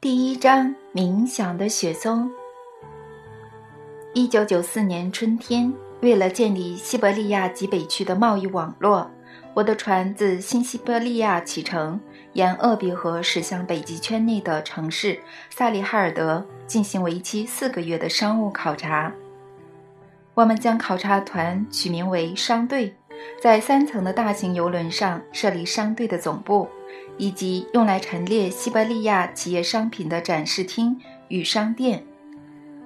第一章：冥想的雪松。一九九四年春天，为了建立西伯利亚极北区的贸易网络，我的船自新西伯利亚启程，沿鄂毕河驶向北极圈内的城市萨利哈尔德，进行为期四个月的商务考察。我们将考察团取名为“商队”，在三层的大型游轮上设立商队的总部，以及用来陈列西伯利亚企业商品的展示厅与商店。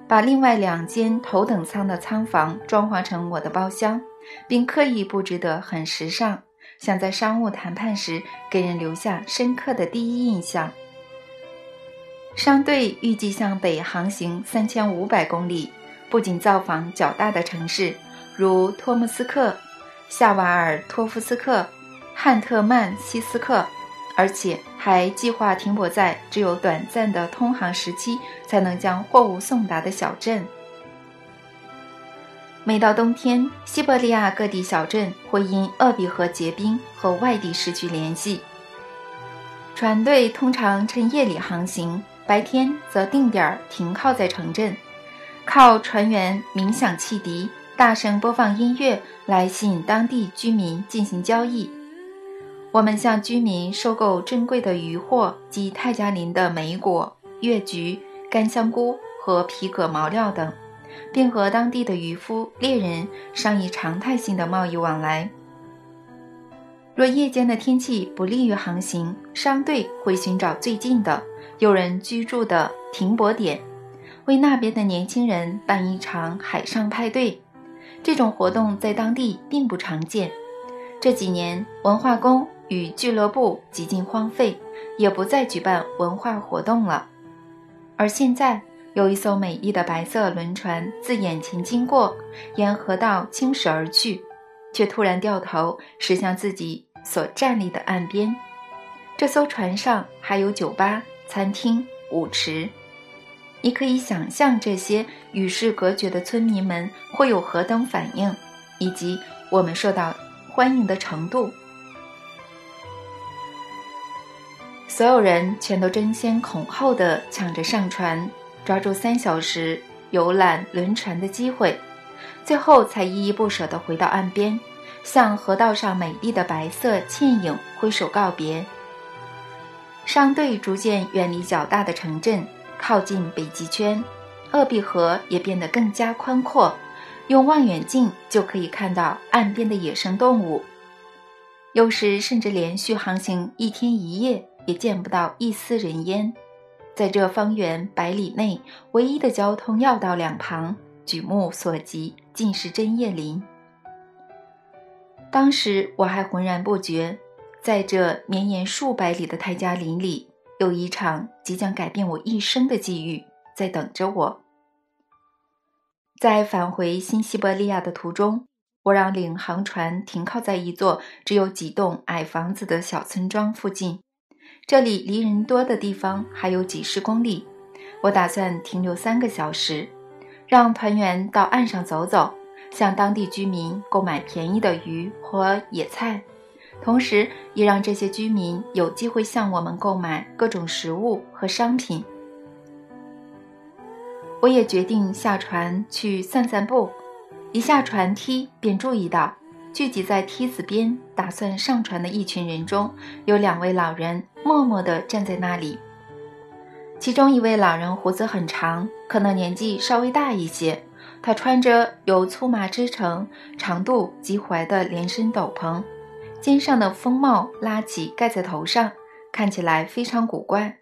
把另外两间头等舱的舱房装潢成我的包厢，并刻意布置得很时尚，想在商务谈判时给人留下深刻的第一印象。商队预计向北航行三千五百公里，不仅造访较大的城市，如托木斯克、夏瓦尔托夫斯克、汉特曼西斯克。而且还计划停泊在只有短暂的通航时期才能将货物送达的小镇。每到冬天，西伯利亚各地小镇会因鄂毕河结冰和外地失去联系。船队通常趁夜里航行，白天则定点停靠在城镇，靠船员鸣响汽笛、大声播放音乐来吸引当地居民进行交易。我们向居民收购珍贵的渔货及泰加林的莓果、月菊、干香菇和皮革毛料等，并和当地的渔夫、猎人商议常态性的贸易往来。若夜间的天气不利于航行，商队会寻找最近的有人居住的停泊点，为那边的年轻人办一场海上派对。这种活动在当地并不常见。这几年，文化宫。与俱乐部几近荒废，也不再举办文化活动了。而现在，有一艘美丽的白色轮船自眼前经过，沿河道倾驶而去，却突然掉头驶向自己所站立的岸边。这艘船上还有酒吧、餐厅、舞池。你可以想象这些与世隔绝的村民们会有何等反应，以及我们受到欢迎的程度。所有人全都争先恐后地抢着上船，抓住三小时游览轮船的机会，最后才依依不舍地回到岸边，向河道上美丽的白色倩影挥手告别。商队逐渐远离较大的城镇，靠近北极圈，鄂毕河也变得更加宽阔，用望远镜就可以看到岸边的野生动物，有时甚至连续航行一天一夜。也见不到一丝人烟，在这方圆百里内，唯一的交通要道两旁，举目所及尽是针叶林。当时我还浑然不觉，在这绵延数百里的泰加林里，有一场即将改变我一生的际遇在等着我。在返回新西伯利亚的途中，我让领航船停靠在一座只有几栋矮房子的小村庄附近。这里离人多的地方还有几十公里，我打算停留三个小时，让团员到岸上走走，向当地居民购买便宜的鱼和野菜，同时也让这些居民有机会向我们购买各种食物和商品。我也决定下船去散散步，一下船梯便注意到。聚集在梯子边打算上船的一群人中，有两位老人默默地站在那里。其中一位老人胡子很长，可能年纪稍微大一些。他穿着由粗麻织成、长度及踝的连身斗篷，肩上的风帽拉起盖在头上，看起来非常古怪。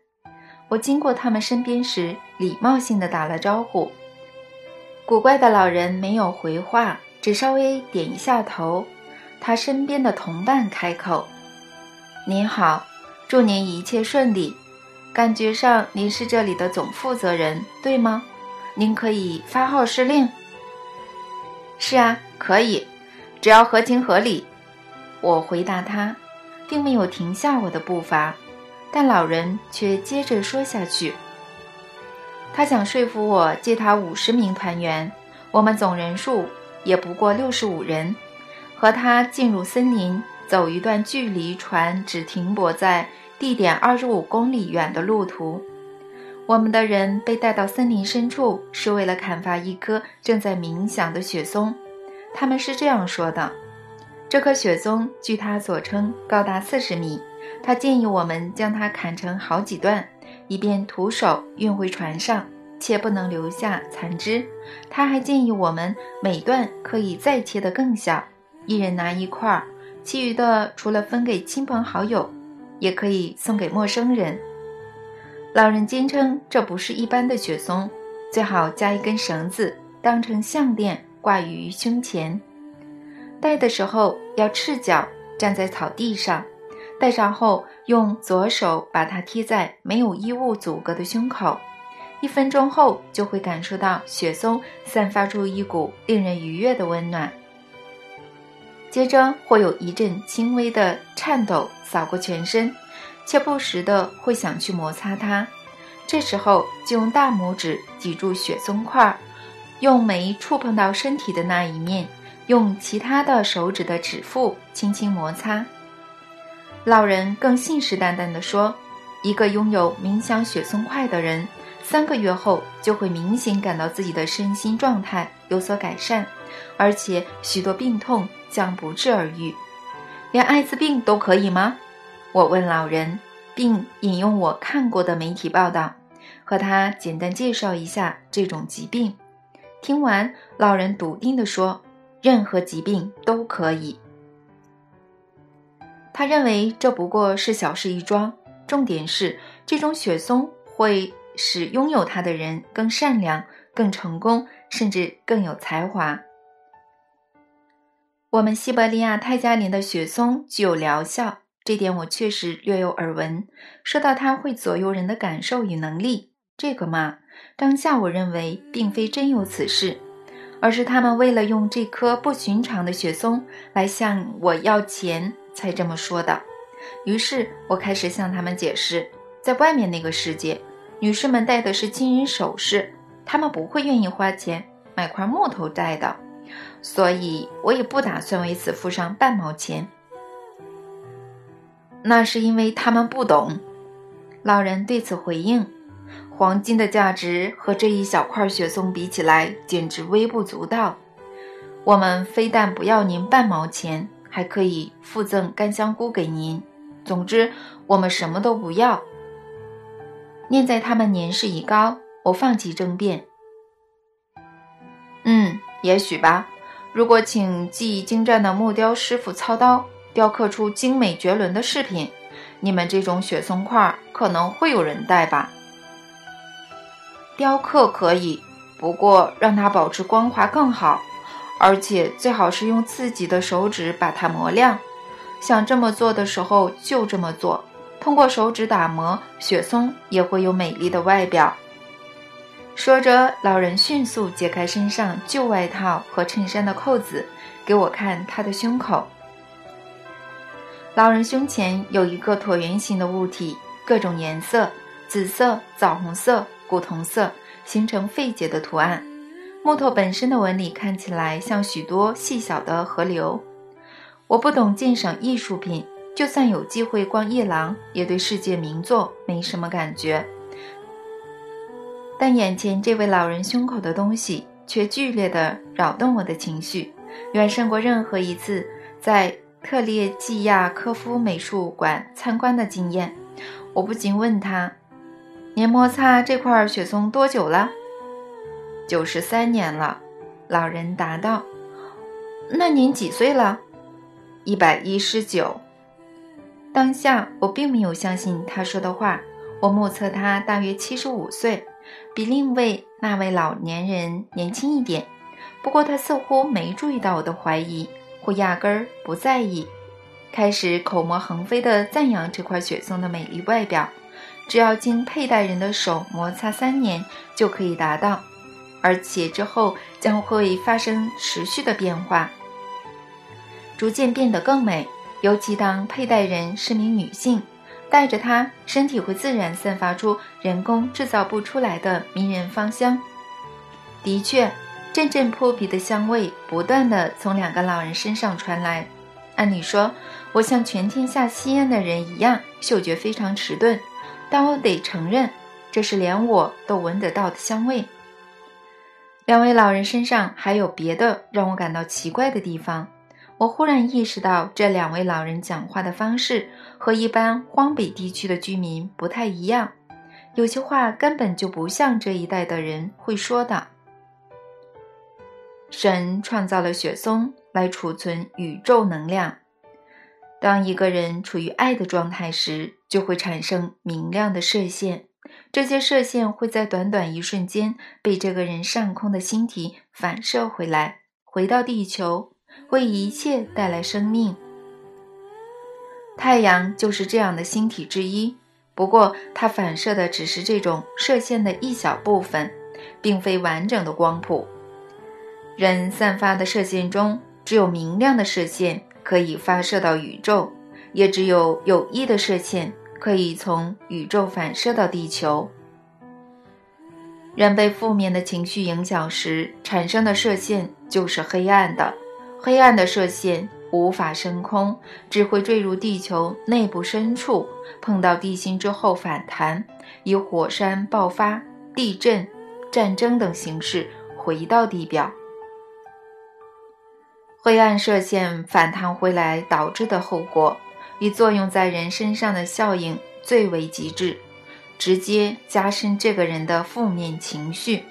我经过他们身边时，礼貌性地打了招呼。古怪的老人没有回话。只稍微点一下头，他身边的同伴开口：“您好，祝您一切顺利。感觉上您是这里的总负责人，对吗？您可以发号施令。”“是啊，可以，只要合情合理。”我回答他，并没有停下我的步伐，但老人却接着说下去：“他想说服我借他五十名团员，我们总人数。”也不过六十五人，和他进入森林，走一段距离船只停泊在地点二十五公里远的路途。我们的人被带到森林深处，是为了砍伐一棵正在冥想的雪松。他们是这样说的：这棵雪松据他所称高达四十米。他建议我们将它砍成好几段，以便徒手运回船上，且不能留下残枝。他还建议我们每段可以再切得更小，一人拿一块，其余的除了分给亲朋好友，也可以送给陌生人。老人坚称这不是一般的雪松，最好加一根绳子当成项链挂于胸前。戴的时候要赤脚站在草地上，戴上后用左手把它贴在没有衣物阻隔的胸口，一分钟后就会感受到雪松散发出一股令人愉悦的温暖。接着会有一阵轻微的颤抖扫过全身。却不时的会想去摩擦它，这时候就用大拇指抵住雪松块，用没触碰到身体的那一面，用其他的手指的指腹轻轻摩擦。老人更信誓旦旦地说，一个拥有冥想雪松块的人，三个月后就会明显感到自己的身心状态有所改善，而且许多病痛将不治而愈。连艾滋病都可以吗？我问老人，并引用我看过的媒体报道，和他简单介绍一下这种疾病。听完，老人笃定地说：“任何疾病都可以。”他认为这不过是小事一桩，重点是这种雪松会使拥有它的人更善良、更成功，甚至更有才华。我们西伯利亚泰加林的雪松具有疗效。这点我确实略有耳闻。说到它会左右人的感受与能力，这个嘛，当下我认为并非真有此事，而是他们为了用这颗不寻常的雪松来向我要钱才这么说的。于是我开始向他们解释，在外面那个世界，女士们戴的是金银首饰，她们不会愿意花钱买块木头戴的，所以我也不打算为此付上半毛钱。那是因为他们不懂。老人对此回应：“黄金的价值和这一小块雪松比起来，简直微不足道。我们非但不要您半毛钱，还可以附赠干香菇给您。总之，我们什么都不要。”念在他们年事已高，我放弃争辩。嗯，也许吧。如果请技艺精湛的木雕师傅操刀。雕刻出精美绝伦的饰品，你们这种雪松块可能会有人戴吧？雕刻可以，不过让它保持光滑更好，而且最好是用自己的手指把它磨亮。想这么做的时候就这么做，通过手指打磨，雪松也会有美丽的外表。说着，老人迅速解开身上旧外套和衬衫的扣子，给我看他的胸口。老人胸前有一个椭圆形的物体，各种颜色，紫色、枣红色、古铜色，形成费解的图案。木头本身的纹理看起来像许多细小的河流。我不懂鉴赏艺术品，就算有机会逛夜廊，也对世界名作没什么感觉。但眼前这位老人胸口的东西却剧烈地扰动我的情绪，远胜过任何一次在。特列季亚科夫美术馆参观的经验，我不禁问他：“您摩擦这块雪松多久了？”“九十三年了。”老人答道。“那您几岁了？”“一百一十九。”当下我并没有相信他说的话。我目测他大约七十五岁，比另一位那位老年人年轻一点。不过他似乎没注意到我的怀疑。或压根儿不在意，开始口沫横飞地赞扬这块雪松的美丽外表。只要经佩戴人的手摩擦三年就可以达到，而且之后将会发生持续的变化，逐渐变得更美。尤其当佩戴人是名女性，戴着它，身体会自然散发出人工制造不出来的迷人芳香。的确。阵阵扑鼻的香味不断的从两个老人身上传来。按理说，我像全天下吸烟的人一样，嗅觉非常迟钝，但我得承认，这是连我都闻得到的香味。两位老人身上还有别的让我感到奇怪的地方。我忽然意识到，这两位老人讲话的方式和一般荒北地区的居民不太一样，有些话根本就不像这一代的人会说的。神创造了雪松来储存宇宙能量。当一个人处于爱的状态时，就会产生明亮的射线。这些射线会在短短一瞬间被这个人上空的星体反射回来，回到地球。为一切带来生命。太阳就是这样的星体之一，不过它反射的只是这种射线的一小部分，并非完整的光谱。人散发的射线中，只有明亮的射线可以发射到宇宙，也只有有益的射线可以从宇宙反射到地球。人被负面的情绪影响时产生的射线就是黑暗的。黑暗的射线无法升空，只会坠入地球内部深处，碰到地心之后反弹，以火山爆发、地震、战争等形式回到地表。灰暗射线反弹回来导致的后果，以作用在人身上的效应最为极致，直接加深这个人的负面情绪。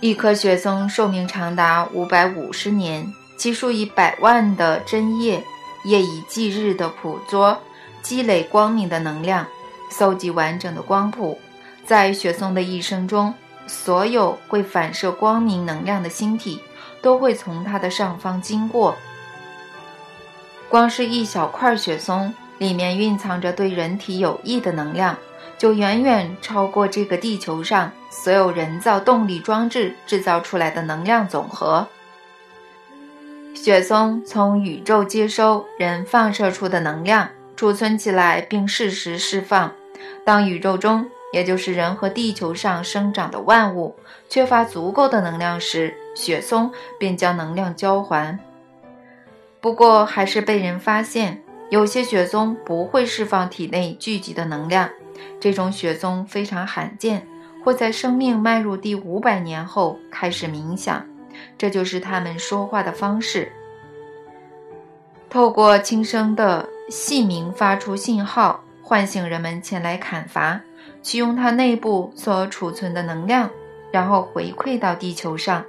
一棵雪松寿命长达五百五十年，其数以百万的针叶，夜以继日的捕捉、积累光明的能量，搜集完整的光谱。在雪松的一生中，所有会反射光明能量的星体都会从它的上方经过。光是一小块雪松，里面蕴藏着对人体有益的能量。就远远超过这个地球上所有人造动力装置制造出来的能量总和。雪松从宇宙接收人放射出的能量，储存起来并适时释放。当宇宙中，也就是人和地球上生长的万物缺乏足够的能量时，雪松便将能量交还。不过，还是被人发现，有些雪松不会释放体内聚集的能量。这种雪松非常罕见，会在生命迈入第五百年后开始冥想，这就是他们说话的方式。透过轻声的细鸣发出信号，唤醒人们前来砍伐，取用它内部所储存的能量，然后回馈到地球上。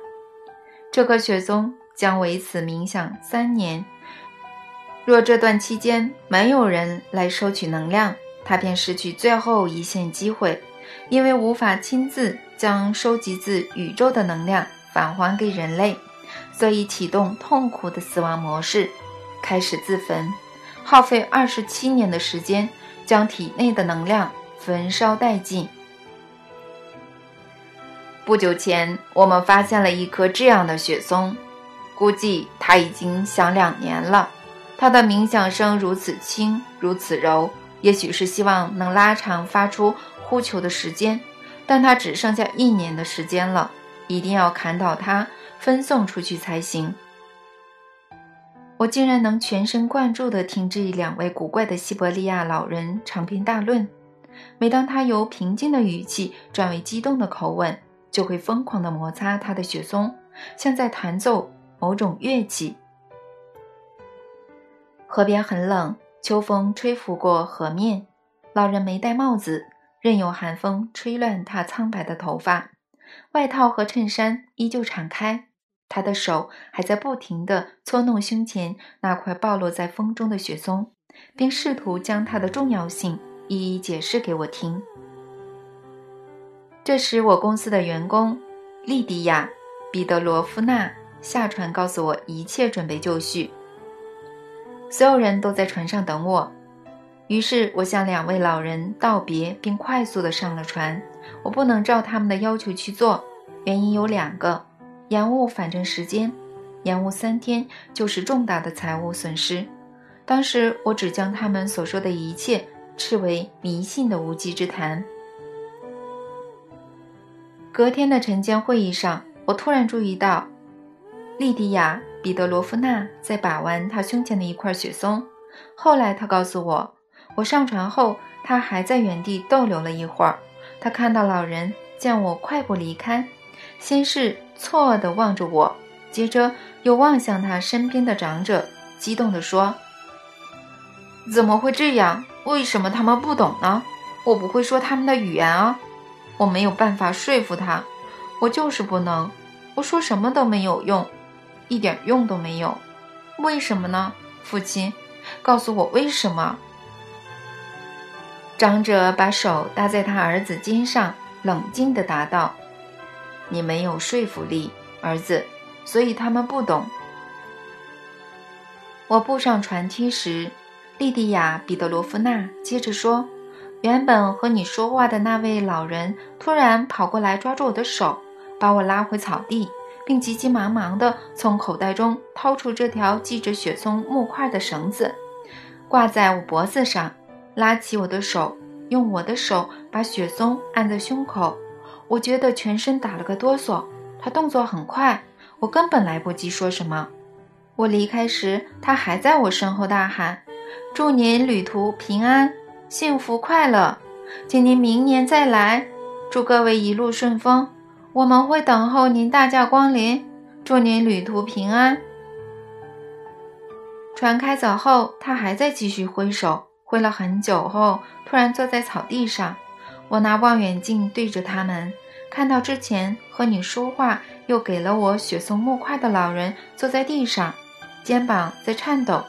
这颗雪松将为此冥想三年。若这段期间没有人来收取能量，他便失去最后一线机会，因为无法亲自将收集自宇宙的能量返还给人类，所以启动痛苦的死亡模式，开始自焚，耗费二十七年的时间将体内的能量焚烧殆尽。不久前，我们发现了一棵这样的雪松，估计它已经响两年了。它的冥想声如此轻，如此柔。也许是希望能拉长发出呼求的时间，但它只剩下一年的时间了，一定要砍倒它，分送出去才行。我竟然能全神贯注地听这两位古怪的西伯利亚老人长篇大论。每当他由平静的语气转为激动的口吻，就会疯狂地摩擦他的雪松，像在弹奏某种乐器。河边很冷。秋风吹拂过河面，老人没戴帽子，任由寒风吹乱他苍白的头发。外套和衬衫依旧敞开，他的手还在不停地搓弄胸前那块暴露在风中的雪松，并试图将它的重要性一一解释给我听。这时，我公司的员工莉迪亚·彼得罗夫娜下船，告诉我一切准备就绪。所有人都在船上等我，于是我向两位老人道别，并快速地上了船。我不能照他们的要求去做，原因有两个：延误反正时间，延误三天就是重大的财务损失。当时我只将他们所说的一切视为迷信的无稽之谈。隔天的晨间会议上，我突然注意到，莉迪亚·彼得罗夫娜在把玩她胸前的一块雪松。后来她告诉我，我上船后，她还在原地逗留了一会儿。她看到老人见我快步离开，先是错愕地望着我，接着又望向他身边的长者，激动地说：“怎么会这样？为什么他们不懂呢？我不会说他们的语言啊！我没有办法说服他。”我就是不能，我说什么都没有用，一点用都没有。为什么呢，父亲？告诉我为什么？长者把手搭在他儿子肩上，冷静地答道：“你没有说服力，儿子，所以他们不懂。”我步上船梯时，莉迪亚·彼得罗夫娜接着说：“原本和你说话的那位老人突然跑过来抓住我的手。”把我拉回草地，并急急忙忙地从口袋中掏出这条系着雪松木块的绳子，挂在我脖子上，拉起我的手，用我的手把雪松按在胸口。我觉得全身打了个哆嗦。他动作很快，我根本来不及说什么。我离开时，他还在我身后大喊：“祝您旅途平安，幸福快乐，请您明年再来，祝各位一路顺风。”我们会等候您大驾光临，祝您旅途平安。船开走后，他还在继续挥手，挥了很久后，突然坐在草地上。我拿望远镜对着他们，看到之前和你说话又给了我雪松木块的老人坐在地上，肩膀在颤抖。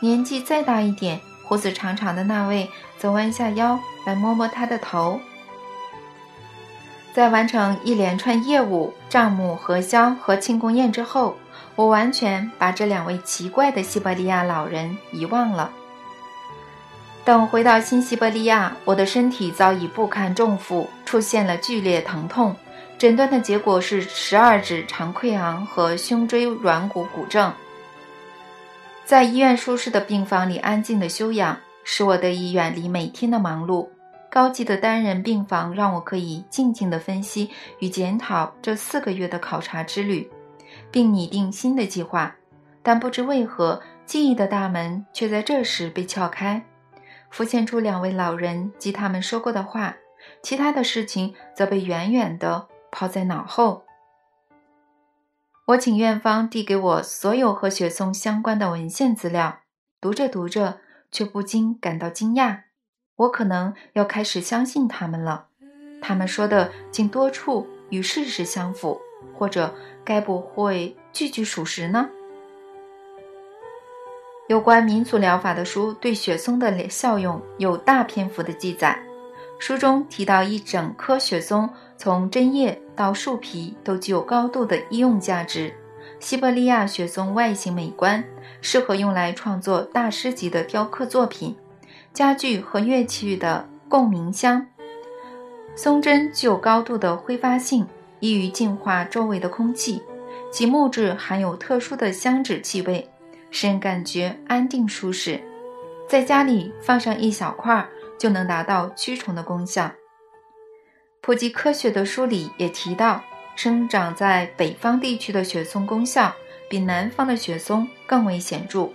年纪再大一点、胡子长长的那位则弯下腰来摸摸他的头。在完成一连串业务、账目核销和庆功宴之后，我完全把这两位奇怪的西伯利亚老人遗忘了。等回到新西伯利亚，我的身体早已不堪重负，出现了剧烈疼痛。诊断的结果是十二指肠溃疡和胸椎软骨骨症。在医院舒适的病房里安静的休养，使我得以远离每天的忙碌。高级的单人病房让我可以静静地分析与检讨这四个月的考察之旅，并拟定新的计划。但不知为何，记忆的大门却在这时被撬开，浮现出两位老人及他们说过的话，其他的事情则被远远的抛在脑后。我请院方递给我所有和雪松相关的文献资料，读着读着，却不禁感到惊讶。我可能要开始相信他们了，他们说的竟多处与事实相符，或者该不会句句属实呢？有关民族疗法的书对雪松的效用有大篇幅的记载，书中提到一整棵雪松从针叶到树皮都具有高度的医用价值。西伯利亚雪松外形美观，适合用来创作大师级的雕刻作品。家具和乐器的共鸣箱，松针具有高度的挥发性，易于净化周围的空气。其木质含有特殊的香脂气味，使人感觉安定舒适。在家里放上一小块，就能达到驱虫的功效。普及科学的书里也提到，生长在北方地区的雪松功效比南方的雪松更为显著。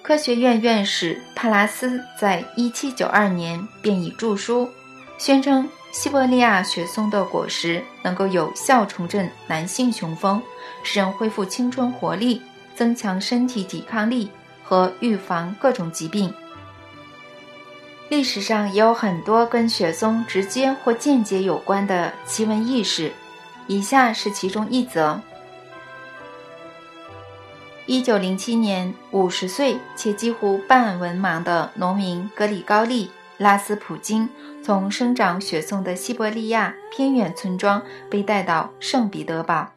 科学院院士帕拉斯在1792年便已著书，宣称西伯利亚雪松的果实能够有效重振男性雄风，使人恢复青春活力，增强身体抵抗力和预防各种疾病。历史上也有很多跟雪松直接或间接有关的奇闻异事，以下是其中一则。一九零七年，五十岁且几乎半文盲的农民格里高利·拉斯普京从生长雪松的西伯利亚偏远村庄被带到圣彼得堡，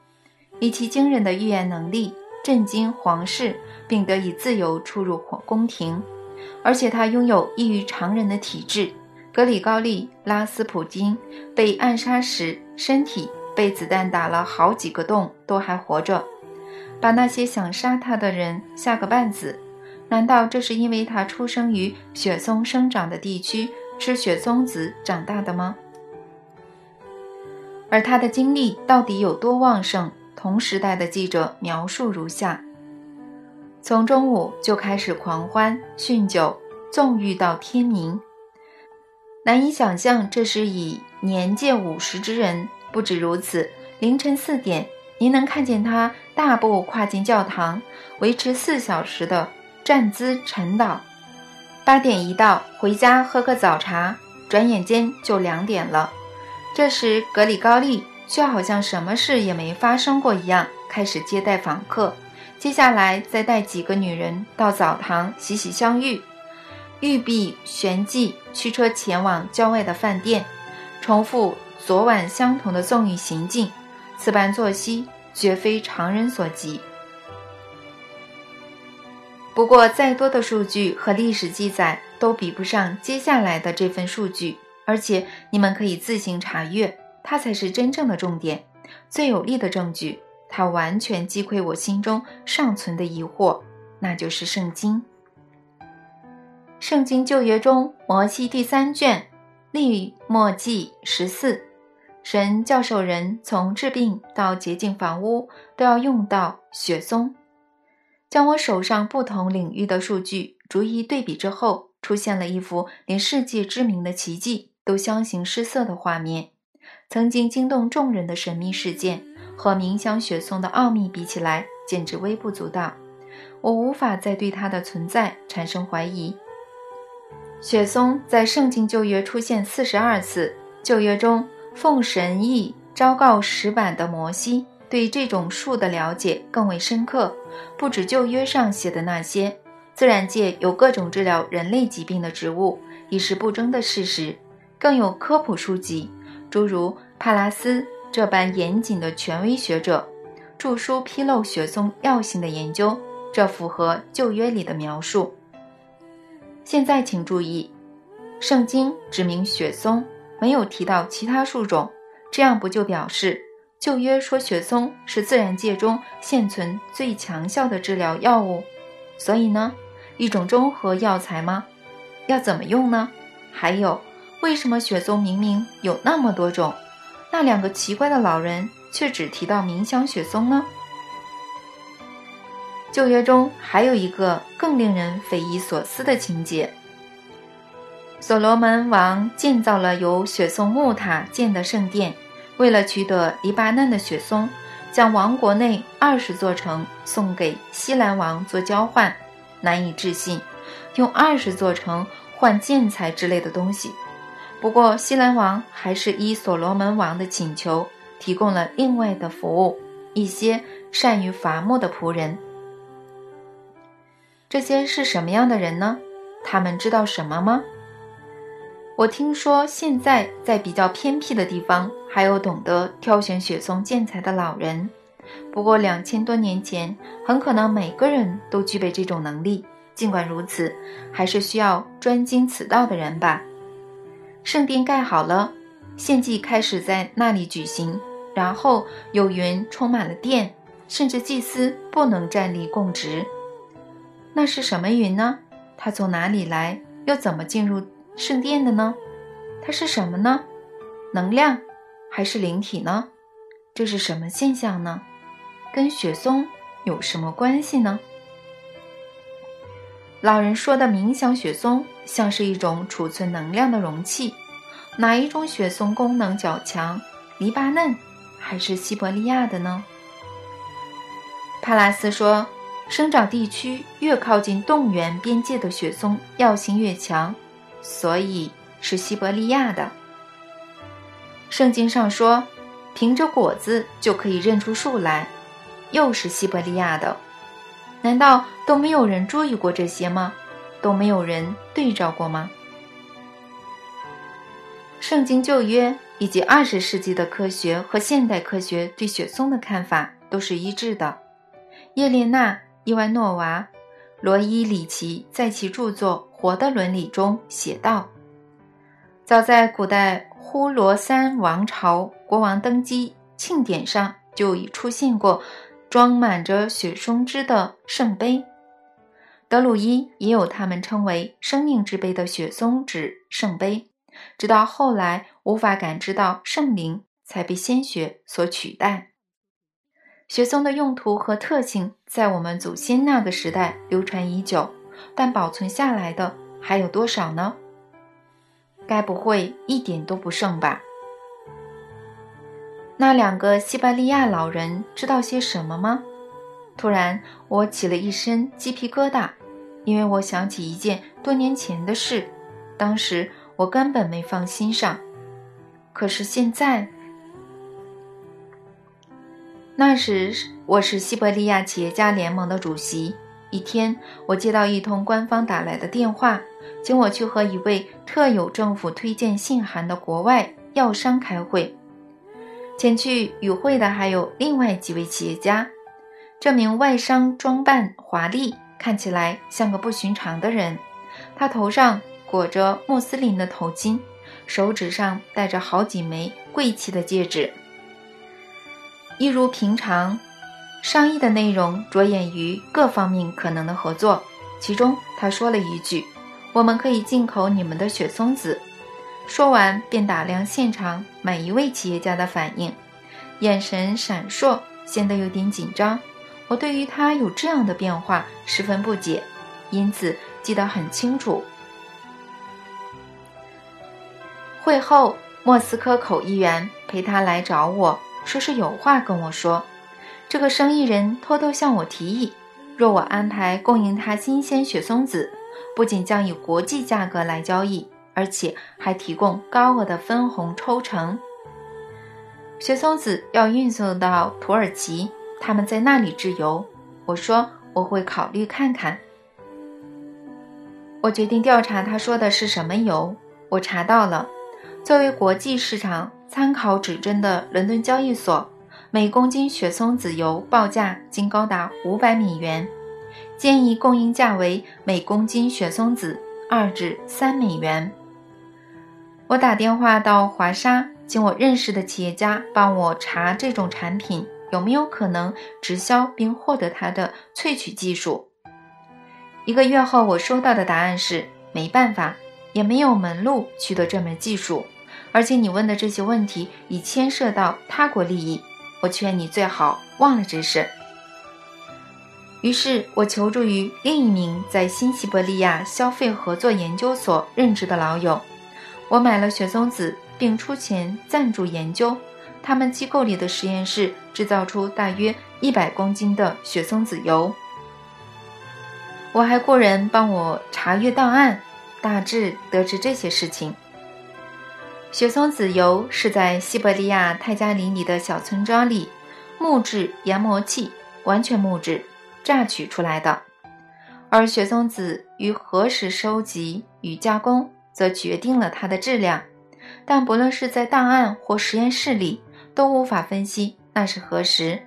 以其惊人的预言能力震惊皇室，并得以自由出入皇宫廷。而且他拥有异于常人的体质。格里高利·拉斯普京被暗杀时，身体被子弹打了好几个洞，都还活着。把那些想杀他的人吓个半死，难道这是因为他出生于雪松生长的地区，吃雪松子长大的吗？而他的精力到底有多旺盛？同时代的记者描述如下：从中午就开始狂欢、酗酒、纵欲到天明。难以想象，这是以年届五十之人。不止如此，凌晨四点，您能看见他大步跨进教堂，维持四小时的站姿晨祷。八点一到，回家喝个早茶，转眼间就两点了。这时，格里高利。却好像什么事也没发生过一样，开始接待访客。接下来再带几个女人到澡堂洗洗香浴，玉璧旋即驱车前往郊外的饭店，重复昨晚相同的纵欲行径。此般作息绝非常人所及。不过，再多的数据和历史记载都比不上接下来的这份数据，而且你们可以自行查阅。它才是真正的重点，最有力的证据。它完全击溃我心中尚存的疑惑，那就是圣经。圣经旧约中，摩西第三卷利末记十四，神教授人从治病到洁净房屋都要用到雪松。将我手上不同领域的数据逐一对比之后，出现了一幅连世界知名的奇迹都相形失色的画面。曾经惊动众人的神秘事件，和冥想雪松的奥秘比起来，简直微不足道。我无法再对它的存在产生怀疑。雪松在圣经旧约出现四十二次，旧约中奉神意昭告石板的摩西，对这种树的了解更为深刻。不止旧约上写的那些，自然界有各种治疗人类疾病的植物，已是不争的事实。更有科普书籍。诸如帕拉斯这般严谨的权威学者，著书披露雪松药性的研究，这符合旧约里的描述。现在请注意，圣经指明雪松，没有提到其他树种，这样不就表示旧约说雪松是自然界中现存最强效的治疗药物？所以呢，一种中和药材吗？要怎么用呢？还有。为什么雪松明明有那么多种，那两个奇怪的老人却只提到冥想雪松呢？旧约中还有一个更令人匪夷所思的情节：所罗门王建造了由雪松木塔建的圣殿，为了取得黎巴嫩的雪松，将王国内二十座城送给西兰王做交换。难以置信，用二十座城换建材之类的东西。不过，西兰王还是依所罗门王的请求，提供了另外的服务：一些善于伐木的仆人。这些是什么样的人呢？他们知道什么吗？我听说现在在比较偏僻的地方，还有懂得挑选雪松建材的老人。不过，两千多年前，很可能每个人都具备这种能力。尽管如此，还是需要专精此道的人吧。圣殿盖好了，献祭开始在那里举行。然后有云充满了殿，甚至祭司不能站立供职。那是什么云呢？它从哪里来？又怎么进入圣殿的呢？它是什么呢？能量还是灵体呢？这是什么现象呢？跟雪松有什么关系呢？老人说的冥想雪松像是一种储存能量的容器，哪一种雪松功能较强？黎巴嫩还是西伯利亚的呢？帕拉斯说，生长地区越靠近动源边界的雪松药性越强，所以是西伯利亚的。圣经上说，凭着果子就可以认出树来，又是西伯利亚的。难道都没有人注意过这些吗？都没有人对照过吗？圣经旧约以及二十世纪的科学和现代科学对雪松的看法都是一致的。叶列娜·伊万诺娃、罗伊里奇在其著作《活的伦理》中写道：“早在古代呼罗珊王朝国王登基庆典上就已出现过。”装满着雪松汁的圣杯，德鲁伊也有他们称为“生命之杯”的雪松纸圣杯。直到后来无法感知到圣灵才被鲜血所取代。雪松的用途和特性在我们祖先那个时代流传已久，但保存下来的还有多少呢？该不会一点都不剩吧？那两个西伯利亚老人知道些什么吗？突然，我起了一身鸡皮疙瘩，因为我想起一件多年前的事，当时我根本没放心上。可是现在，那时我是西伯利亚企业家联盟的主席。一天，我接到一通官方打来的电话，请我去和一位特有政府推荐信函的国外药商开会。前去与会的还有另外几位企业家。这名外商装扮华丽，看起来像个不寻常的人。他头上裹着穆斯林的头巾，手指上戴着好几枚贵气的戒指。一如平常，商议的内容着眼于各方面可能的合作。其中，他说了一句：“我们可以进口你们的雪松子。”说完，便打量现场每一位企业家的反应，眼神闪烁，显得有点紧张。我对于他有这样的变化十分不解，因此记得很清楚。会后，莫斯科口译员陪他来找我说是有话跟我说。这个生意人偷偷向我提议，若我安排供应他新鲜雪松子，不仅将以国际价格来交易。而且还提供高额的分红抽成。雪松子要运送到土耳其，他们在那里制油。我说我会考虑看看。我决定调查他说的是什么油。我查到了，作为国际市场参考指针的伦敦交易所，每公斤雪松子油报价仅高达五百美元，建议供应价为每公斤雪松子二至三美元。我打电话到华沙，请我认识的企业家帮我查这种产品有没有可能直销并获得它的萃取技术。一个月后，我收到的答案是没办法，也没有门路取得这门技术，而且你问的这些问题已牵涉到他国利益，我劝你最好忘了这事。于是我求助于另一名在新西伯利亚消费合作研究所任职的老友。我买了雪松子，并出钱赞助研究。他们机构里的实验室制造出大约一百公斤的雪松子油。我还雇人帮我查阅档案，大致得知这些事情。雪松子油是在西伯利亚泰加林里的小村庄里木质研磨器完全木质榨取出来的，而雪松子于何时收集与加工？则决定了它的质量，但不论是在档案或实验室里，都无法分析那是何时。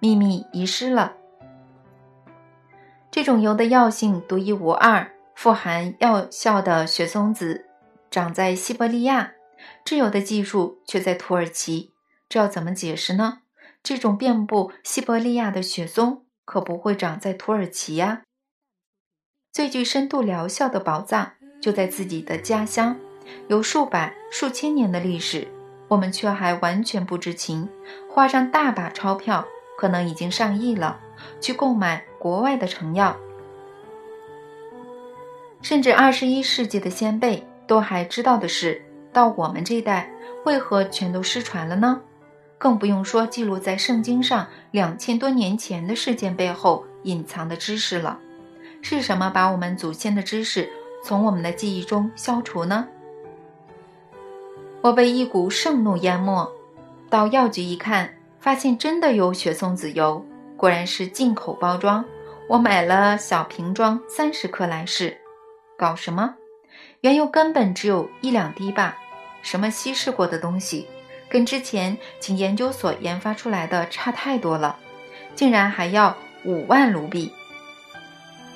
秘密遗失了。这种油的药性独一无二，富含药效的雪松子长在西伯利亚，制油的技术却在土耳其。这要怎么解释呢？这种遍布西伯利亚的雪松可不会长在土耳其呀。最具深度疗效的宝藏。就在自己的家乡，有数百、数千年的历史，我们却还完全不知情，花上大把钞票，可能已经上亿了，去购买国外的成药，甚至二十一世纪的先辈都还知道的事，到我们这代，为何全都失传了呢？更不用说记录在圣经上两千多年前的事件背后隐藏的知识了。是什么把我们祖先的知识？从我们的记忆中消除呢？我被一股盛怒淹没，到药局一看，发现真的有雪松子油，果然是进口包装。我买了小瓶装三十克来试，搞什么？原油根本只有一两滴吧？什么稀释过的东西，跟之前请研究所研发出来的差太多了，竟然还要五万卢比！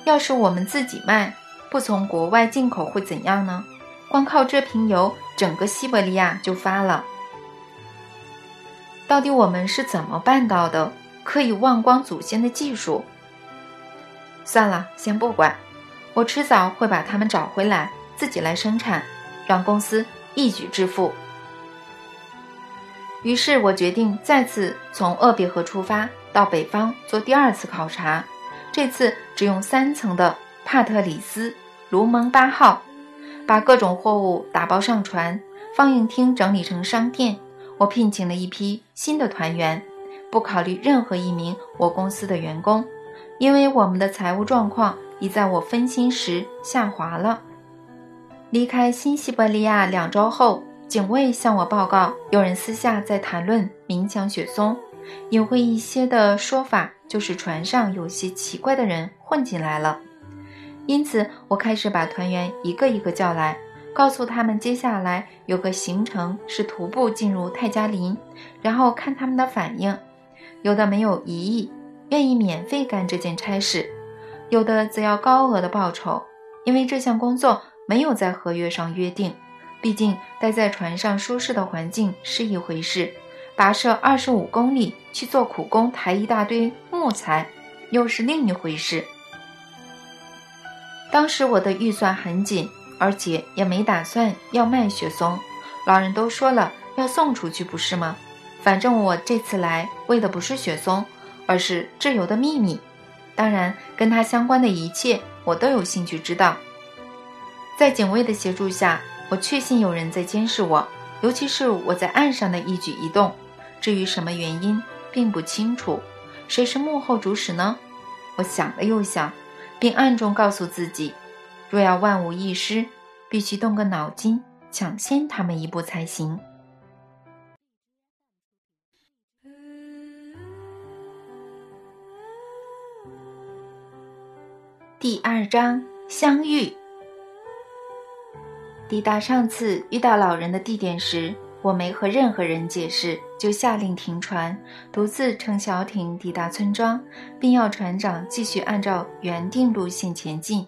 要是我们自己卖。不从国外进口会怎样呢？光靠这瓶油，整个西伯利亚就发了。到底我们是怎么办到的？可以忘光祖先的技术？算了，先不管，我迟早会把他们找回来，自己来生产，让公司一举致富。于是我决定再次从鄂毕河出发，到北方做第二次考察。这次只用三层的帕特里斯卢蒙八号，把各种货物打包上船，放映厅整理成商店。我聘请了一批新的团员，不考虑任何一名我公司的员工，因为我们的财务状况已在我分心时下滑了。离开新西伯利亚两周后。警卫向我报告，有人私下在谈论鸣枪雪松。隐晦一些的说法就是船上有些奇怪的人混进来了。因此，我开始把团员一个一个叫来，告诉他们接下来有个行程是徒步进入泰加林，然后看他们的反应。有的没有疑义，愿意免费干这件差事；有的则要高额的报酬，因为这项工作没有在合约上约定。毕竟，待在船上舒适的环境是一回事，跋涉二十五公里去做苦工，抬一大堆木材，又是另一回事。当时我的预算很紧，而且也没打算要卖雪松。老人都说了要送出去，不是吗？反正我这次来为的不是雪松，而是挚友的秘密。当然，跟他相关的一切，我都有兴趣知道。在警卫的协助下。我确信有人在监视我，尤其是我在岸上的一举一动。至于什么原因，并不清楚。谁是幕后主使呢？我想了又想，并暗中告诉自己：若要万无一失，必须动个脑筋，抢先他们一步才行。第二章相遇。抵达上次遇到老人的地点时，我没和任何人解释，就下令停船，独自乘小艇抵达村庄，并要船长继续按照原定路线前进。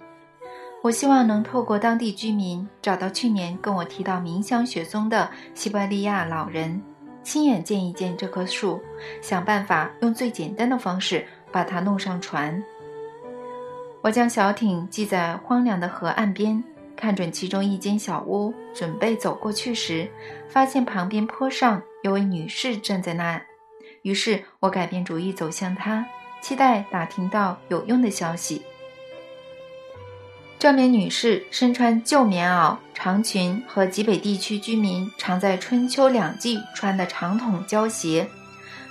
我希望能透过当地居民找到去年跟我提到冥香雪松的西伯利亚老人，亲眼见一见这棵树，想办法用最简单的方式把它弄上船。我将小艇系在荒凉的河岸边。看准其中一间小屋，准备走过去时，发现旁边坡上有位女士站在那。于是我改变主意，走向她，期待打听到有用的消息。这名女士身穿旧棉袄、长裙和极北地区居民常在春秋两季穿的长筒胶鞋，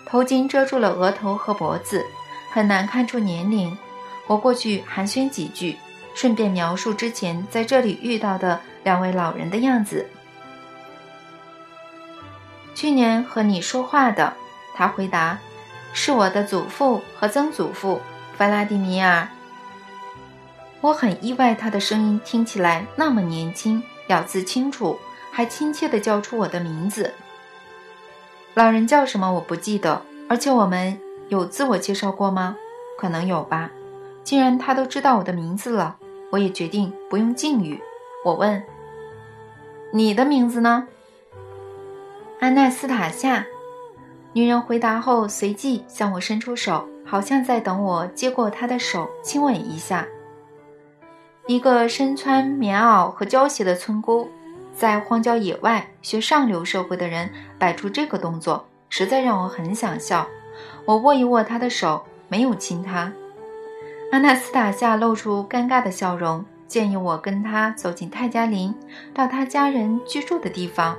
头巾遮住了额头和脖子，很难看出年龄。我过去寒暄几句。顺便描述之前在这里遇到的两位老人的样子。去年和你说话的，他回答，是我的祖父和曾祖父弗拉迪米尔。我很意外，他的声音听起来那么年轻，咬字清楚，还亲切地叫出我的名字。老人叫什么我不记得，而且我们有自我介绍过吗？可能有吧。既然他都知道我的名字了。我也决定不用敬语。我问：“你的名字呢？”安娜斯塔夏。女人回答后，随即向我伸出手，好像在等我接过她的手亲吻一下。一个身穿棉袄和胶鞋的村姑，在荒郊野外学上流社会的人摆出这个动作，实在让我很想笑。我握一握她的手，没有亲她。阿纳斯塔夏露出尴尬的笑容，建议我跟他走进泰加林，到他家人居住的地方。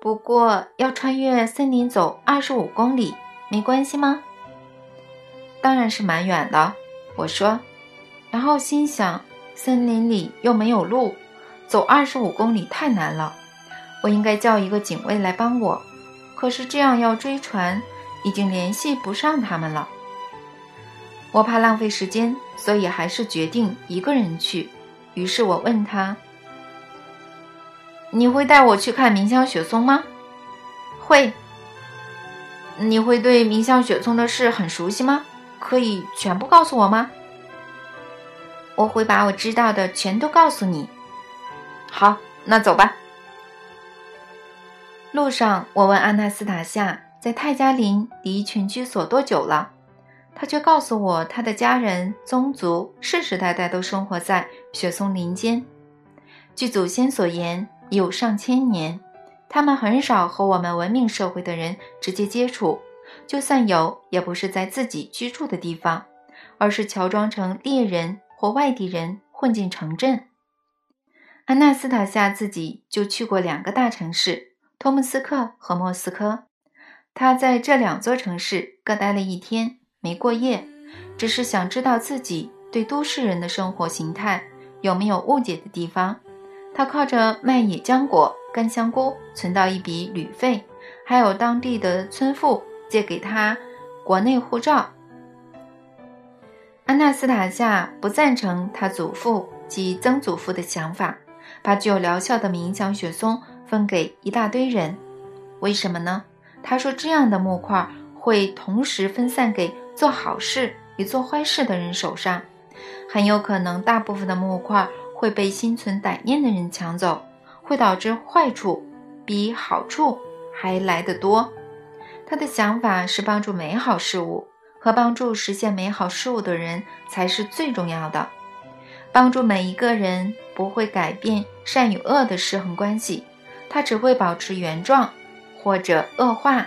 不过要穿越森林走二十五公里，没关系吗？当然是蛮远的，我说。然后心想，森林里又没有路，走二十五公里太难了。我应该叫一个警卫来帮我，可是这样要追船，已经联系不上他们了。我怕浪费时间，所以还是决定一个人去。于是我问他：“你会带我去看明香雪松吗？”“会。”“你会对明香雪松的事很熟悉吗？可以全部告诉我吗？”“我会把我知道的全都告诉你。”“好，那走吧。”路上，我问阿纳斯塔夏，在泰加林离群居所多久了？他却告诉我，他的家人宗族世世代代都生活在雪松林间，据祖先所言，有上千年。他们很少和我们文明社会的人直接接触，就算有，也不是在自己居住的地方，而是乔装成猎人或外地人混进城镇。安娜斯塔夏自己就去过两个大城市，托木斯克和莫斯科。他在这两座城市各待了一天，没过夜，只是想知道自己对都市人的生活形态有没有误解的地方。他靠着卖野浆果、干香菇存到一笔旅费，还有当地的村妇借给他国内护照。安娜斯塔夏不赞成他祖父及曾祖父的想法。把具有疗效的冥想雪松分给一大堆人，为什么呢？他说这样的木块会同时分散给做好事与做坏事的人手上，很有可能大部分的木块会被心存歹念的人抢走，会导致坏处比好处还来得多。他的想法是帮助美好事物和帮助实现美好事物的人才是最重要的，帮助每一个人不会改变。善与恶的失衡关系，它只会保持原状，或者恶化。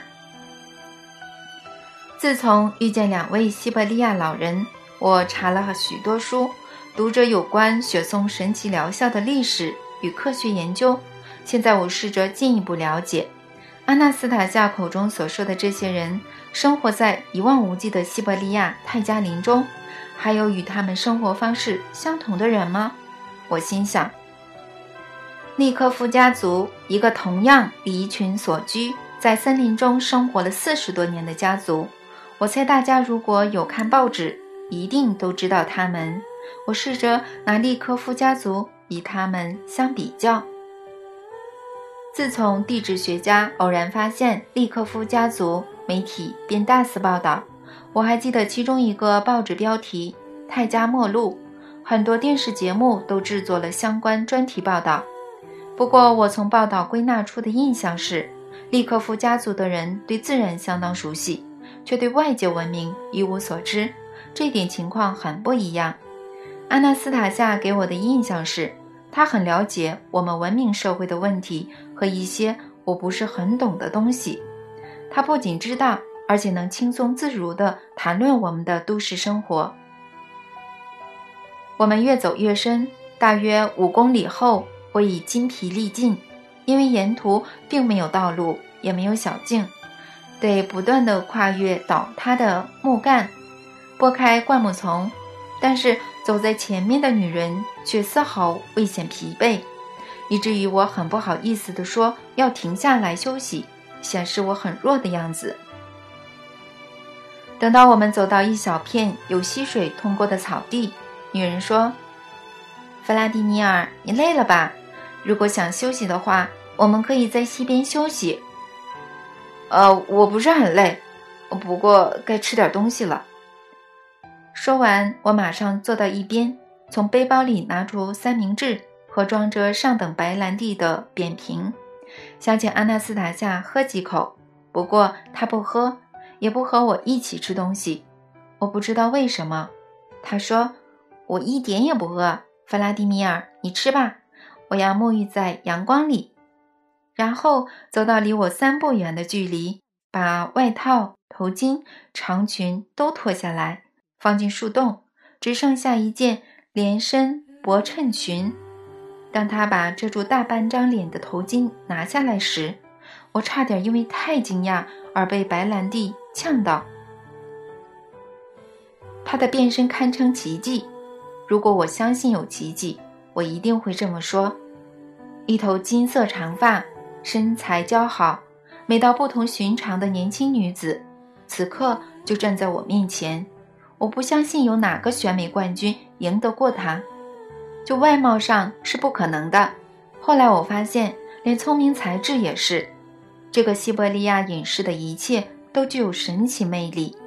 自从遇见两位西伯利亚老人，我查了许多书，读着有关雪松神奇疗效的历史与科学研究。现在我试着进一步了解，阿纳斯塔夏口中所说的这些人，生活在一望无际的西伯利亚泰加林中，还有与他们生活方式相同的人吗？我心想。利科夫家族，一个同样离群所居，在森林中生活了四十多年的家族。我猜大家如果有看报纸，一定都知道他们。我试着拿利科夫家族与他们相比较。自从地质学家偶然发现利科夫家族，媒体便大肆报道。我还记得其中一个报纸标题《泰加末路》，很多电视节目都制作了相关专题报道。不过，我从报道归纳出的印象是，利科夫家族的人对自然相当熟悉，却对外界文明一无所知。这点情况很不一样。阿纳斯塔夏给我的印象是，他很了解我们文明社会的问题和一些我不是很懂的东西。他不仅知道，而且能轻松自如地谈论我们的都市生活。我们越走越深，大约五公里后。我已筋疲力尽，因为沿途并没有道路，也没有小径，得不断地跨越倒塌的木干，拨开灌木丛。但是走在前面的女人却丝毫未显疲惫，以至于我很不好意思地说要停下来休息，显示我很弱的样子。等到我们走到一小片有溪水通过的草地，女人说：“弗拉迪尼尔，你累了吧？”如果想休息的话，我们可以在溪边休息。呃，我不是很累，不过该吃点东西了。说完，我马上坐到一边，从背包里拿出三明治和装着上等白兰地的扁瓶，想请安娜斯塔夏喝几口。不过他不喝，也不和我一起吃东西。我不知道为什么。他说：“我一点也不饿。”弗拉迪米尔，你吃吧。我要沐浴在阳光里，然后走到离我三步远的距离，把外套、头巾、长裙都脱下来，放进树洞，只剩下一件连身薄衬裙。当他把遮住大半张脸的头巾拿下来时，我差点因为太惊讶而被白兰地呛到。他的变身堪称奇迹，如果我相信有奇迹。我一定会这么说。一头金色长发，身材姣好，美到不同寻常的年轻女子，此刻就站在我面前。我不相信有哪个选美冠军赢得过她，就外貌上是不可能的。后来我发现，连聪明才智也是。这个西伯利亚隐士的一切都具有神奇魅力。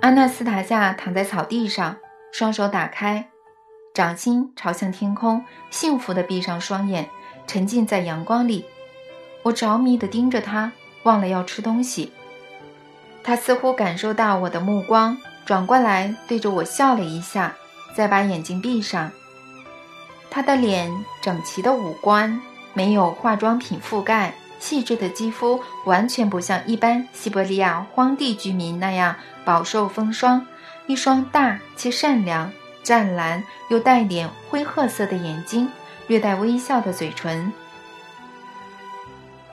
阿纳斯塔夏躺在草地上，双手打开。掌心朝向天空，幸福地闭上双眼，沉浸在阳光里。我着迷地盯着他，忘了要吃东西。他似乎感受到我的目光，转过来对着我笑了一下，再把眼睛闭上。他的脸整齐的五官，没有化妆品覆盖，细致的肌肤完全不像一般西伯利亚荒地居民那样饱受风霜。一双大且善良、湛蓝又带点灰褐色的眼睛，略带微笑的嘴唇。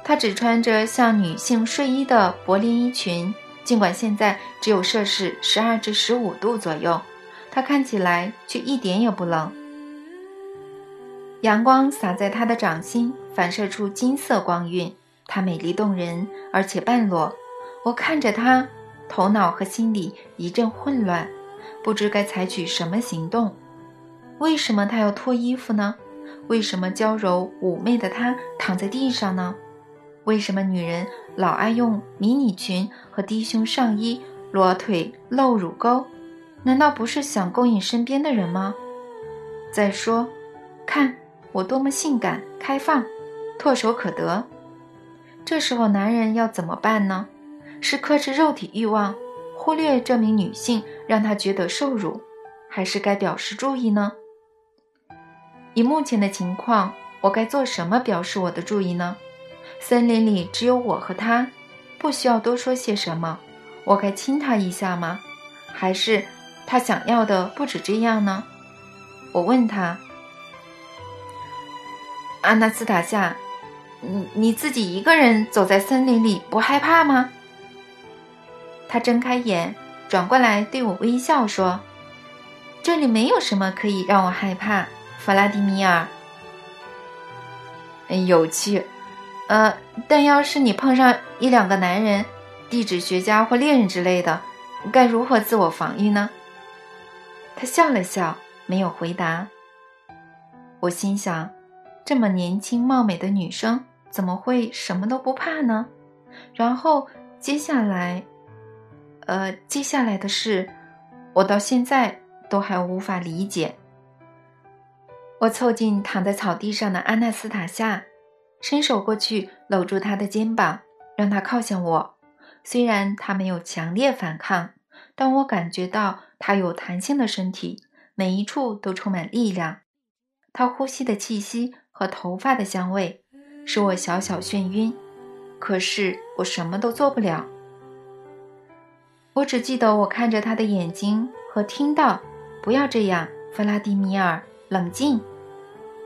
她只穿着像女性睡衣的薄连衣裙，尽管现在只有摄氏十二至十五度左右，她看起来却一点也不冷。阳光洒在她的掌心，反射出金色光晕，她美丽动人，而且半裸。我看着她，头脑和心里一阵混乱，不知该采取什么行动。为什么她要脱衣服呢？为什么娇柔妩媚的她躺在地上呢？为什么女人老爱用迷你裙和低胸上衣裸腿露乳沟？难道不是想勾引身边的人吗？再说，看我多么性感开放，唾手可得。这时候男人要怎么办呢？是克制肉体欲望，忽略这名女性，让她觉得受辱，还是该表示注意呢？以目前的情况，我该做什么表示我的注意呢？森林里只有我和他，不需要多说些什么。我该亲他一下吗？还是他想要的不止这样呢？我问他：“阿纳斯塔夏，你你自己一个人走在森林里不害怕吗？”他睁开眼，转过来对我微笑说：“这里没有什么可以让我害怕，弗拉迪米尔。”有趣。呃，但要是你碰上一两个男人，地质学家或猎人之类的，该如何自我防御呢？他笑了笑，没有回答。我心想，这么年轻貌美的女生，怎么会什么都不怕呢？然后接下来，呃，接下来的事，我到现在都还无法理解。我凑近躺在草地上的阿纳斯塔夏。伸手过去搂住他的肩膀，让他靠向我。虽然他没有强烈反抗，但我感觉到他有弹性的身体，每一处都充满力量。他呼吸的气息和头发的香味使我小小眩晕，可是我什么都做不了。我只记得我看着他的眼睛和听到“不要这样，弗拉迪米尔，冷静”，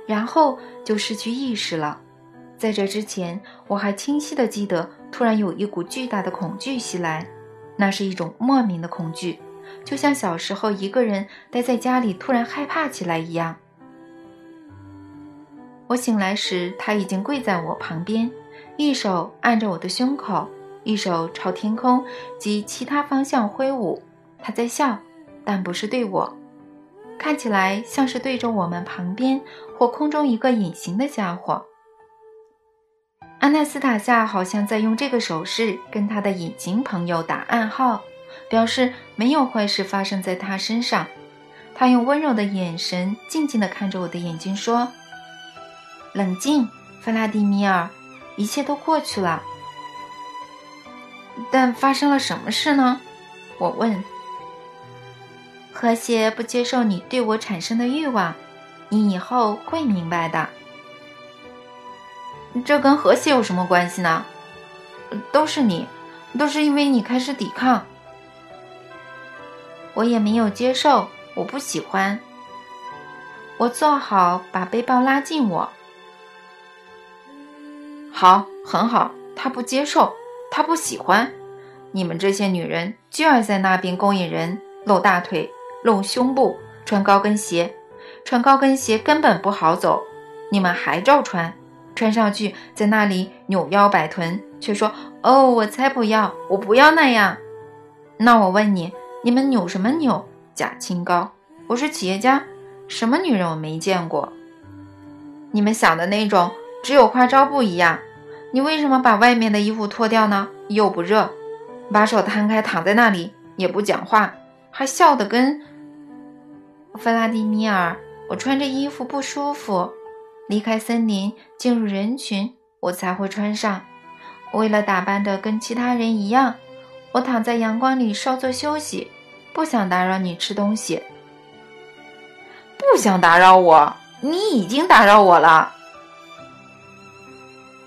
然后就失去意识了。在这之前，我还清晰的记得，突然有一股巨大的恐惧袭来，那是一种莫名的恐惧，就像小时候一个人待在家里突然害怕起来一样。我醒来时，他已经跪在我旁边，一手按着我的胸口，一手朝天空及其他方向挥舞。他在笑，但不是对我，看起来像是对着我们旁边或空中一个隐形的家伙。阿纳斯塔夏好像在用这个手势跟他的隐形朋友打暗号，表示没有坏事发生在他身上。他用温柔的眼神静静地看着我的眼睛，说：“冷静，弗拉迪米尔，一切都过去了。”但发生了什么事呢？我问。和谐不接受你对我产生的欲望，你以后会明白的。这跟和谐有什么关系呢？都是你，都是因为你开始抵抗。我也没有接受，我不喜欢。我做好把背包拉近我。好，很好。他不接受，他不喜欢。你们这些女人就爱在那边勾引人，露大腿，露胸部，穿高跟鞋。穿高跟鞋根本不好走，你们还照穿。穿上去，在那里扭腰摆臀，却说：“哦，我才不要，我不要那样。”那我问你，你们扭什么扭？假清高！我是企业家，什么女人我没见过？你们想的那种，只有花招不一样。你为什么把外面的衣服脱掉呢？又不热，把手摊开躺在那里，也不讲话，还笑得跟……弗拉迪米尔，我穿着衣服不舒服。离开森林，进入人群，我才会穿上。为了打扮的跟其他人一样，我躺在阳光里稍作休息，不想打扰你吃东西。不想打扰我，你已经打扰我了。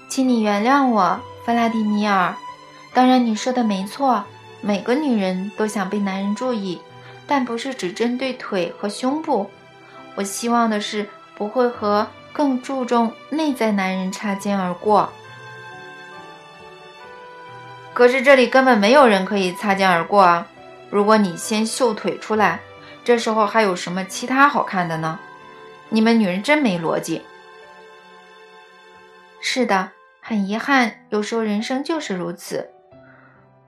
请你原谅我，弗拉迪米尔。当然，你说的没错，每个女人都想被男人注意，但不是只针对腿和胸部。我希望的是不会和更注重内在男人擦肩而过。可是这里根本没有人可以擦肩而过啊！如果你先秀腿出来，这时候还有什么其他好看的呢？你们女人真没逻辑。是的，很遗憾，有时候人生就是如此。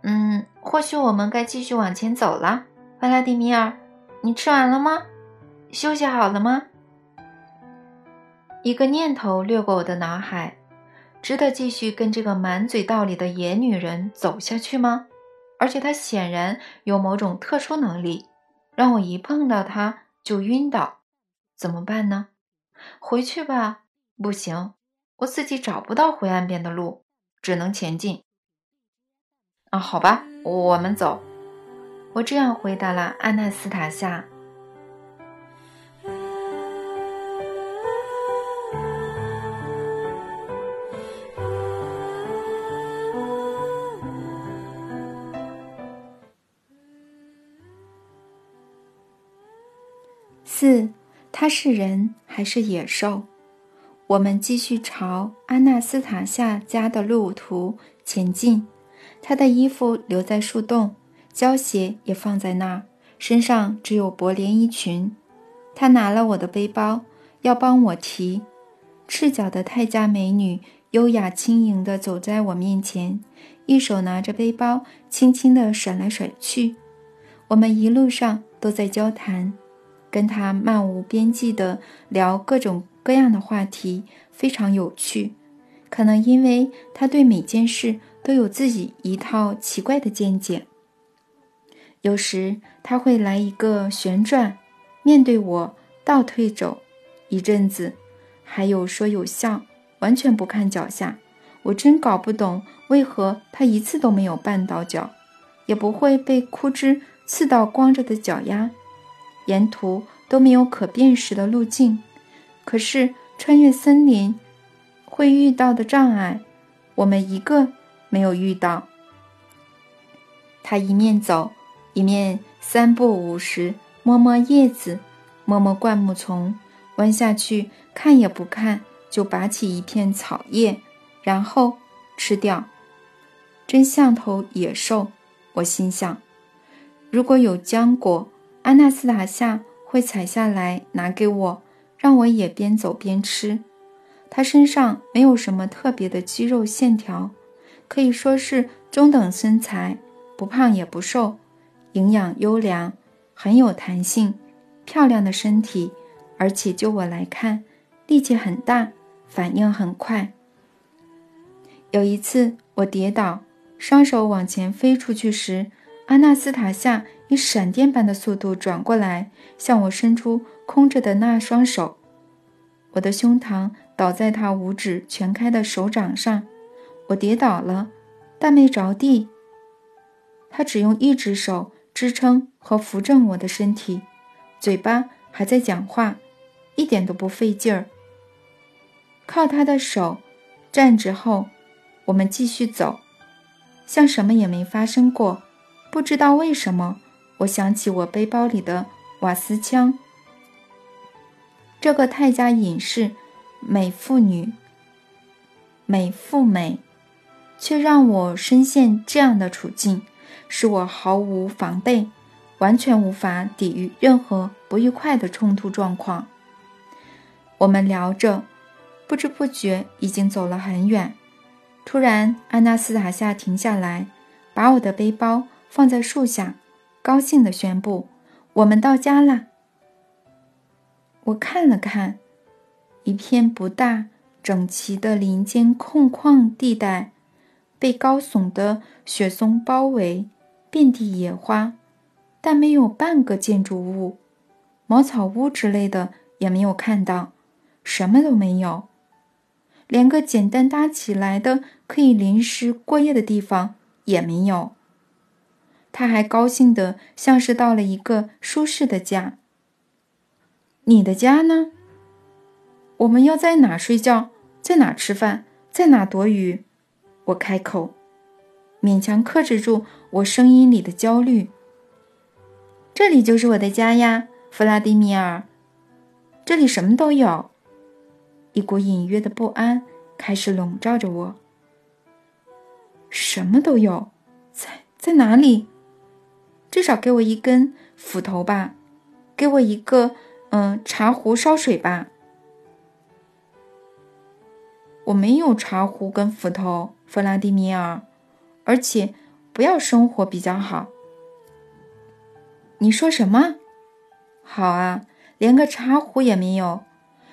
嗯，或许我们该继续往前走了。弗拉迪米尔，你吃完了吗？休息好了吗？一个念头掠过我的脑海。值得继续跟这个满嘴道理的野女人走下去吗？而且她显然有某种特殊能力，让我一碰到她就晕倒。怎么办呢？回去吧？不行，我自己找不到回岸边的路，只能前进。啊，好吧，我们走。我这样回答了安娜斯塔夏。四，他是人还是野兽？我们继续朝安娜斯塔夏家的路途前进。他的衣服留在树洞，胶鞋也放在那儿，身上只有薄连衣裙。他拿了我的背包，要帮我提。赤脚的泰迦美女优雅轻盈地走在我面前，一手拿着背包，轻轻地甩来甩去。我们一路上都在交谈。跟他漫无边际地聊各种各样的话题，非常有趣。可能因为他对每件事都有自己一套奇怪的见解。有时他会来一个旋转，面对我倒退走一阵子，还有说有笑，完全不看脚下。我真搞不懂为何他一次都没有绊倒脚，也不会被枯枝刺到光着的脚丫。沿途都没有可辨识的路径，可是穿越森林会遇到的障碍，我们一个没有遇到。他一面走，一面三步五时摸摸叶子，摸摸灌木丛，弯下去看也不看，就拔起一片草叶，然后吃掉。真像头野兽，我心想。如果有浆果。安娜斯塔夏会采下来拿给我，让我也边走边吃。他身上没有什么特别的肌肉线条，可以说是中等身材，不胖也不瘦，营养优良，很有弹性，漂亮的身体，而且就我来看，力气很大，反应很快。有一次我跌倒，双手往前飞出去时，阿纳斯塔夏。以闪电般的速度转过来，向我伸出空着的那双手。我的胸膛倒在他五指全开的手掌上，我跌倒了，但没着地。他只用一只手支撑和扶正我的身体，嘴巴还在讲话，一点都不费劲儿。靠他的手站直后，我们继续走，像什么也没发生过。不知道为什么。我想起我背包里的瓦斯枪。这个泰迦隐士，美妇女，美妇美，却让我深陷这样的处境，使我毫无防备，完全无法抵御任何不愉快的冲突状况。我们聊着，不知不觉已经走了很远。突然，安娜斯塔夏停下来，把我的背包放在树下。高兴地宣布：“我们到家了。”我看了看，一片不大整齐的林间空旷地带，被高耸的雪松包围，遍地野花，但没有半个建筑物，茅草屋之类的也没有看到，什么都没有，连个简单搭起来的可以临时过夜的地方也没有。他还高兴的像是到了一个舒适的家。你的家呢？我们要在哪睡觉，在哪吃饭，在哪躲雨？我开口，勉强克制住我声音里的焦虑。这里就是我的家呀，弗拉迪米尔。这里什么都有。一股隐约的不安开始笼罩着我。什么都有，在在哪里？至少给我一根斧头吧，给我一个嗯茶壶烧水吧。我没有茶壶跟斧头，弗拉迪米尔，而且不要生活比较好。你说什么？好啊，连个茶壶也没有，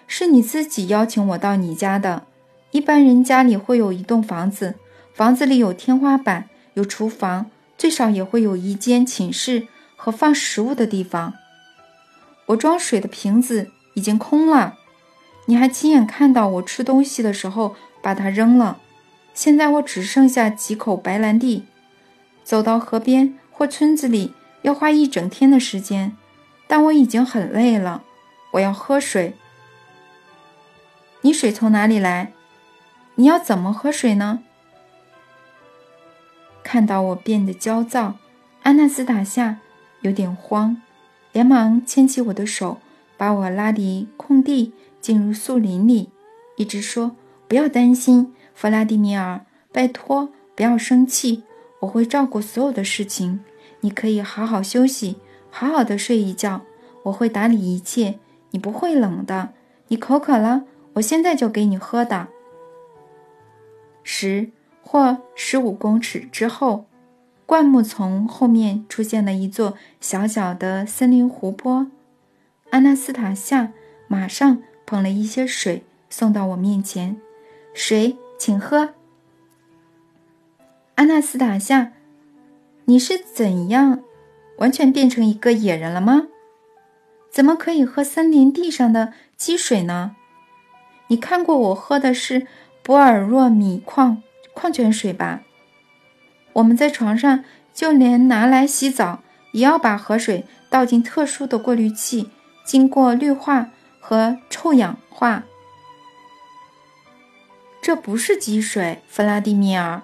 是你自己邀请我到你家的。一般人家里会有一栋房子，房子里有天花板，有厨房，最少也会有一间寝室和放食物的地方。我装水的瓶子已经空了。你还亲眼看到我吃东西的时候把它扔了，现在我只剩下几口白兰地。走到河边或村子里要花一整天的时间，但我已经很累了。我要喝水。你水从哪里来？你要怎么喝水呢？看到我变得焦躁，安娜斯塔夏有点慌，连忙牵起我的手，把我拉离空地。进入树林里，一直说：“不要担心，弗拉迪米尔，拜托，不要生气，我会照顾所有的事情。你可以好好休息，好好的睡一觉，我会打理一切，你不会冷的。你口渴了，我现在就给你喝的。”十或十五公尺之后，灌木丛后面出现了一座小小的森林湖泊。安娜斯塔夏马上。捧了一些水送到我面前，水，请喝。阿纳斯塔夏，你是怎样完全变成一个野人了吗？怎么可以喝森林地上的积水呢？你看过我喝的是博尔若米矿矿泉水吧？我们在床上就连拿来洗澡，也要把河水倒进特殊的过滤器，经过氯化。和臭氧化，这不是积水，弗拉迪米尔，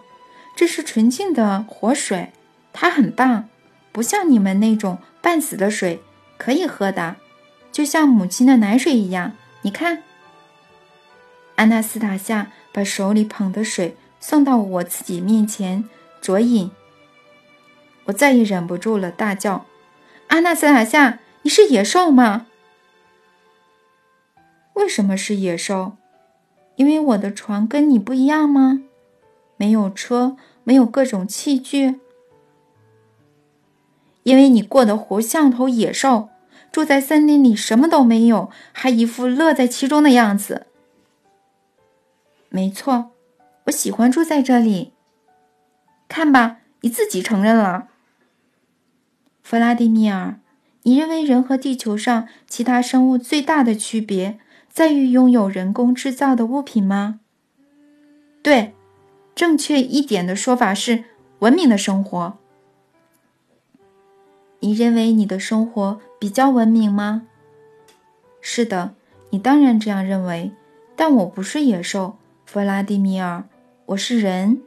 这是纯净的活水，它很棒，不像你们那种半死的水，可以喝的，就像母亲的奶水一样。你看，安娜斯塔夏把手里捧的水送到我自己面前酌饮，我再也忍不住了，大叫：“安娜斯塔夏，你是野兽吗？”为什么是野兽？因为我的床跟你不一样吗？没有车，没有各种器具。因为你过得活像头野兽，住在森林里什么都没有，还一副乐在其中的样子。没错，我喜欢住在这里。看吧，你自己承认了，弗拉迪米尔。你认为人和地球上其他生物最大的区别？在于拥有人工制造的物品吗？对，正确一点的说法是文明的生活。你认为你的生活比较文明吗？是的，你当然这样认为。但我不是野兽，弗拉迪米尔，我是人。